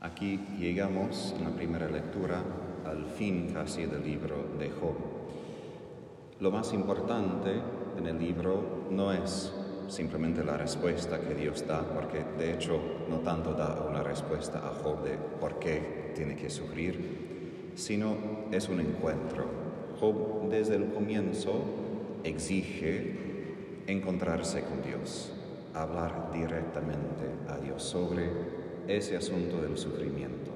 Aquí llegamos en la primera lectura al fin casi del libro de Job. Lo más importante en el libro no es simplemente la respuesta que Dios da, porque de hecho no tanto da una respuesta a Job de por qué tiene que sufrir, sino es un encuentro. Job desde el comienzo exige encontrarse con Dios, hablar directamente a Dios sobre ese asunto del sufrimiento.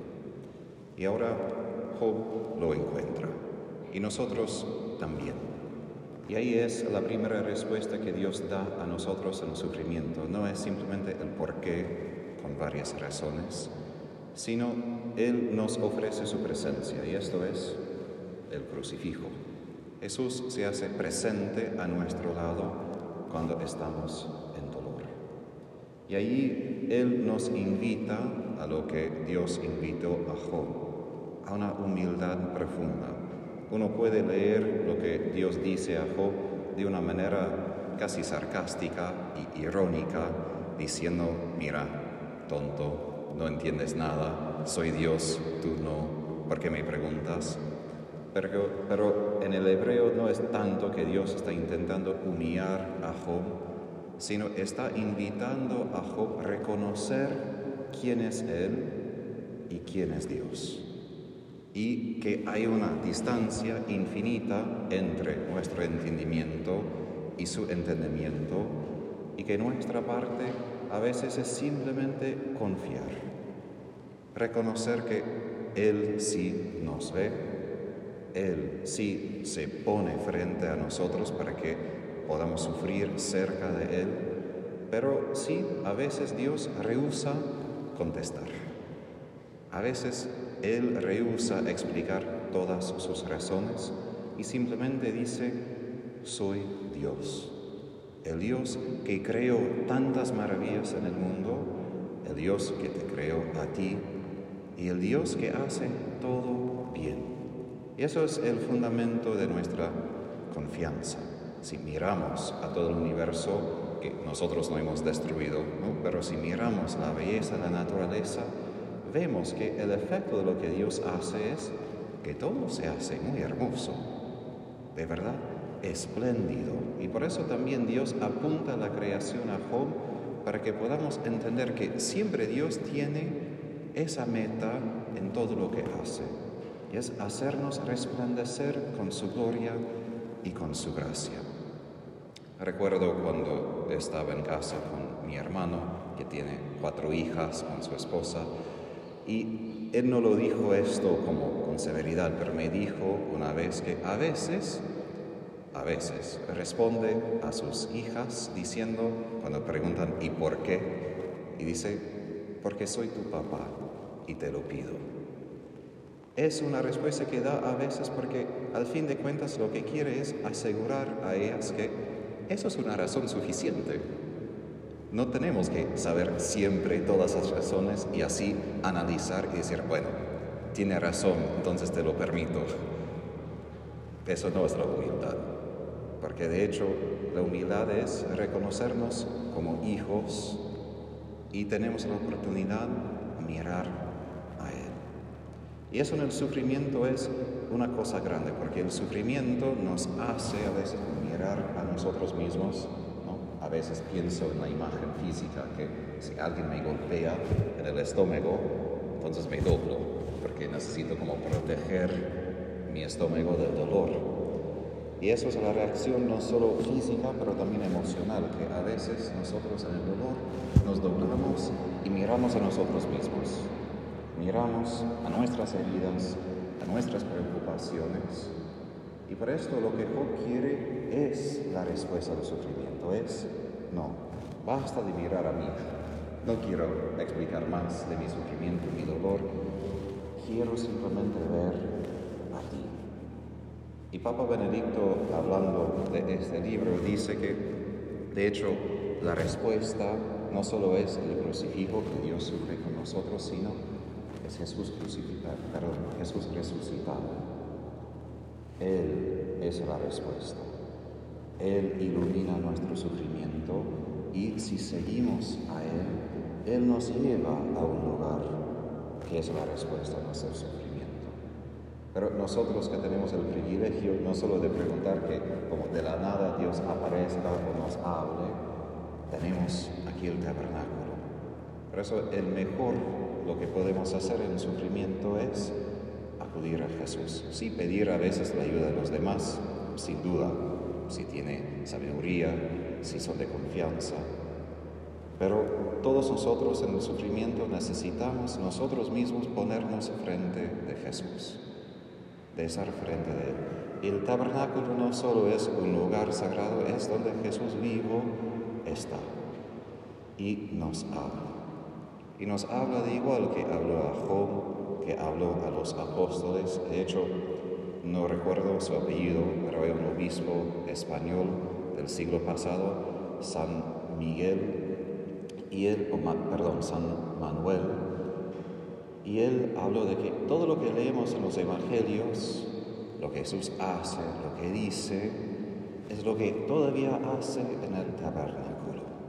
Y ahora Job lo encuentra y nosotros también. Y ahí es la primera respuesta que Dios da a nosotros en el sufrimiento. No es simplemente el por qué con varias razones, sino Él nos ofrece su presencia y esto es el crucifijo. Jesús se hace presente a nuestro lado cuando estamos. Y ahí Él nos invita a lo que Dios invitó a Job, a una humildad profunda. Uno puede leer lo que Dios dice a Job de una manera casi sarcástica y irónica, diciendo, mira, tonto, no entiendes nada, soy Dios, tú no, ¿por qué me preguntas? Pero, pero en el hebreo no es tanto que Dios está intentando humillar a Job, sino está invitando a Job a reconocer quién es Él y quién es Dios. Y que hay una distancia infinita entre nuestro entendimiento y su entendimiento, y que nuestra parte a veces es simplemente confiar, reconocer que Él sí nos ve, Él sí se pone frente a nosotros para que podamos sufrir cerca de Él, pero sí, a veces Dios rehúsa contestar. A veces Él rehúsa explicar todas sus razones y simplemente dice, soy Dios. El Dios que creó tantas maravillas en el mundo, el Dios que te creó a ti y el Dios que hace todo bien. Y eso es el fundamento de nuestra confianza. Si miramos a todo el universo que nosotros no hemos destruido, pero si miramos la belleza de la naturaleza, vemos que el efecto de lo que Dios hace es que todo se hace muy hermoso, de verdad, espléndido. Y por eso también Dios apunta la creación a Job para que podamos entender que siempre Dios tiene esa meta en todo lo que hace. Es hacernos resplandecer con su gloria y con su gracia. Recuerdo cuando estaba en casa con mi hermano, que tiene cuatro hijas con su esposa, y él no lo dijo esto como con severidad, pero me dijo una vez que a veces, a veces responde a sus hijas diciendo, cuando preguntan ¿y por qué? Y dice, porque soy tu papá y te lo pido. Es una respuesta que da a veces porque al fin de cuentas lo que quiere es asegurar a ellas que eso es una razón suficiente. No tenemos que saber siempre todas las razones y así analizar y decir, bueno, tiene razón, entonces te lo permito. Eso no es la humildad, porque de hecho la humildad es reconocernos como hijos y tenemos la oportunidad de mirar. Y eso en el sufrimiento es una cosa grande, porque el sufrimiento nos hace a veces a nosotros mismos. ¿no? A veces pienso en la imagen física, que si alguien me golpea en el estómago, entonces me doblo, porque necesito como proteger mi estómago del dolor. Y eso es la reacción no solo física, pero también emocional, que a veces nosotros en el dolor nos doblamos y miramos a nosotros mismos. Miramos a nuestras heridas, a nuestras preocupaciones, y por esto lo que Job quiere es la respuesta del sufrimiento, es, no, basta de mirar a mí, no quiero explicar más de mi sufrimiento, mi dolor, quiero simplemente ver a ti. Y Papa Benedicto, hablando de este libro, dice que, de hecho, la respuesta no solo es el crucifijo que Dios sufre con nosotros, sino es Jesús crucificado, perdón, Jesús resucitado. Él es la respuesta. Él ilumina nuestro sufrimiento y si seguimos a Él, Él nos lleva a un lugar que es la respuesta a nuestro sufrimiento. Pero nosotros que tenemos el privilegio no solo de preguntar que como de la nada Dios aparezca o nos hable, tenemos aquí el tabernáculo. Por eso el mejor lo que podemos hacer en sufrimiento es acudir a Jesús. Sí, pedir a veces la ayuda de los demás, sin duda, si tiene sabiduría, si son de confianza. Pero todos nosotros en el sufrimiento necesitamos nosotros mismos ponernos frente de Jesús, de estar frente de Él. El tabernáculo no solo es un lugar sagrado, es donde Jesús vivo está y nos habla. Y nos habla de igual que habló a Job, que habló a los apóstoles. De hecho, no recuerdo su apellido, pero hay un obispo español del siglo pasado, San Miguel, y él, perdón, San Manuel, y él habló de que todo lo que leemos en los evangelios, lo que Jesús hace, lo que dice, es lo que todavía hace en el tabernáculo.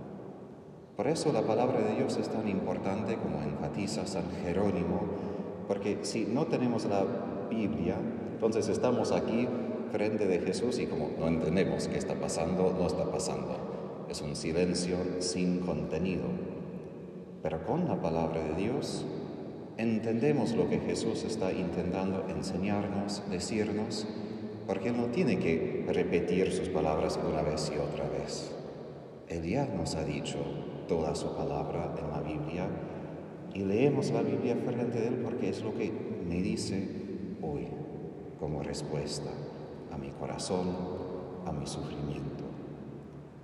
Por eso la palabra de Dios es tan importante como enfatiza San Jerónimo, porque si no tenemos la Biblia, entonces estamos aquí frente de Jesús y como no entendemos qué está pasando, no está pasando. Es un silencio sin contenido. Pero con la palabra de Dios entendemos lo que Jesús está intentando enseñarnos, decirnos, porque Él no tiene que repetir sus palabras una vez y otra vez. Él ya nos ha dicho toda su palabra en la Biblia y leemos la Biblia frente de Él porque es lo que me dice hoy como respuesta a mi corazón, a mi sufrimiento.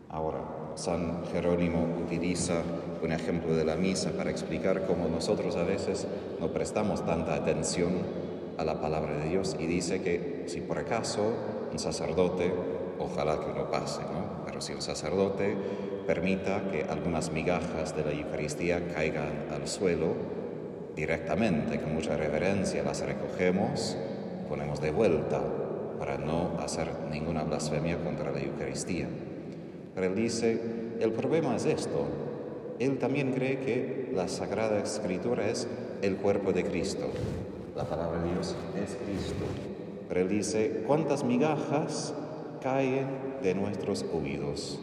Ahora, San Jerónimo utiliza un ejemplo de la misa para explicar cómo nosotros a veces no prestamos tanta atención a la palabra de Dios y dice que si por acaso un sacerdote, ojalá que no pase, ¿no? Pero si un sacerdote permita que algunas migajas de la Eucaristía caigan al suelo directamente, con mucha reverencia las recogemos ponemos de vuelta para no hacer ninguna blasfemia contra la Eucaristía. Pero él dice, el problema es esto. Él también cree que la Sagrada Escritura es el cuerpo de Cristo. La palabra de Dios es Cristo. Pero él dice, ¿cuántas migajas caen de nuestros oídos?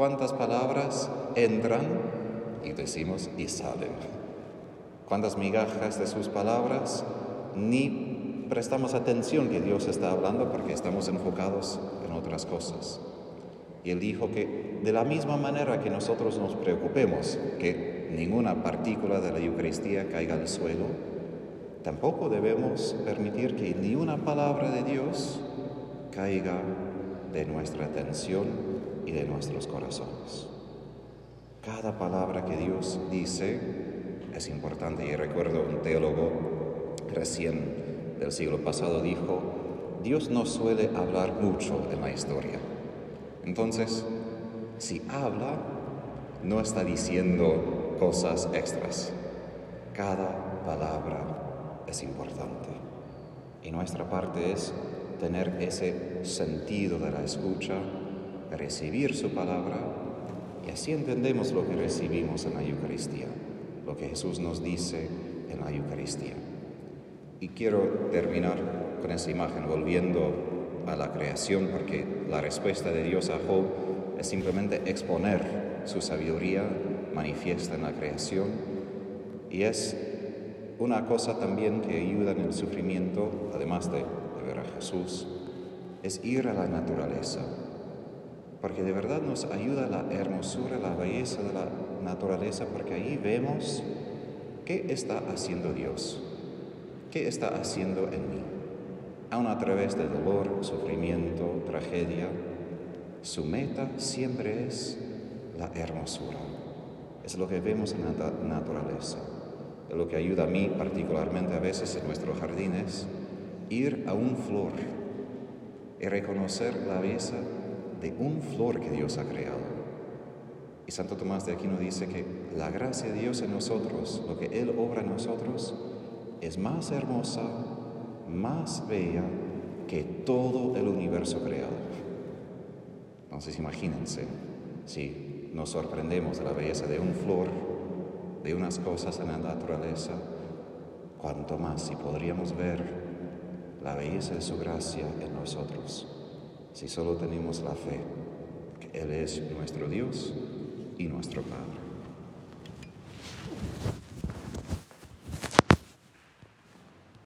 ¿Cuántas palabras entran y decimos y salen? ¿Cuántas migajas de sus palabras ni prestamos atención que Dios está hablando porque estamos enfocados en otras cosas? Y él dijo que de la misma manera que nosotros nos preocupemos que ninguna partícula de la Eucaristía caiga al suelo, tampoco debemos permitir que ni una palabra de Dios caiga de nuestra atención de nuestros corazones. Cada palabra que Dios dice es importante y recuerdo un teólogo recién del siglo pasado dijo, Dios no suele hablar mucho en la historia. Entonces, si habla, no está diciendo cosas extras. Cada palabra es importante. Y nuestra parte es tener ese sentido de la escucha recibir su palabra. Y así entendemos lo que recibimos en la Eucaristía, lo que Jesús nos dice en la Eucaristía. Y quiero terminar con esa imagen volviendo a la creación porque la respuesta de Dios a Job es simplemente exponer su sabiduría manifiesta en la creación. Y es una cosa también que ayuda en el sufrimiento, además de, de ver a Jesús, es ir a la naturaleza, porque de verdad nos ayuda la hermosura, la belleza de la naturaleza, porque ahí vemos qué está haciendo Dios, qué está haciendo en mí. Aun a través del dolor, sufrimiento, tragedia, su meta siempre es la hermosura. Es lo que vemos en la naturaleza. Lo que ayuda a mí particularmente a veces en nuestros jardines, ir a un flor y reconocer la belleza de un flor que Dios ha creado. Y Santo Tomás de Aquino dice que la gracia de Dios en nosotros, lo que Él obra en nosotros, es más hermosa, más bella que todo el universo creado. Entonces imagínense si nos sorprendemos de la belleza de un flor, de unas cosas en la naturaleza, cuanto más si podríamos ver la belleza de su gracia en nosotros, si solo tenemos la fe que Él es nuestro Dios y nuestro Padre.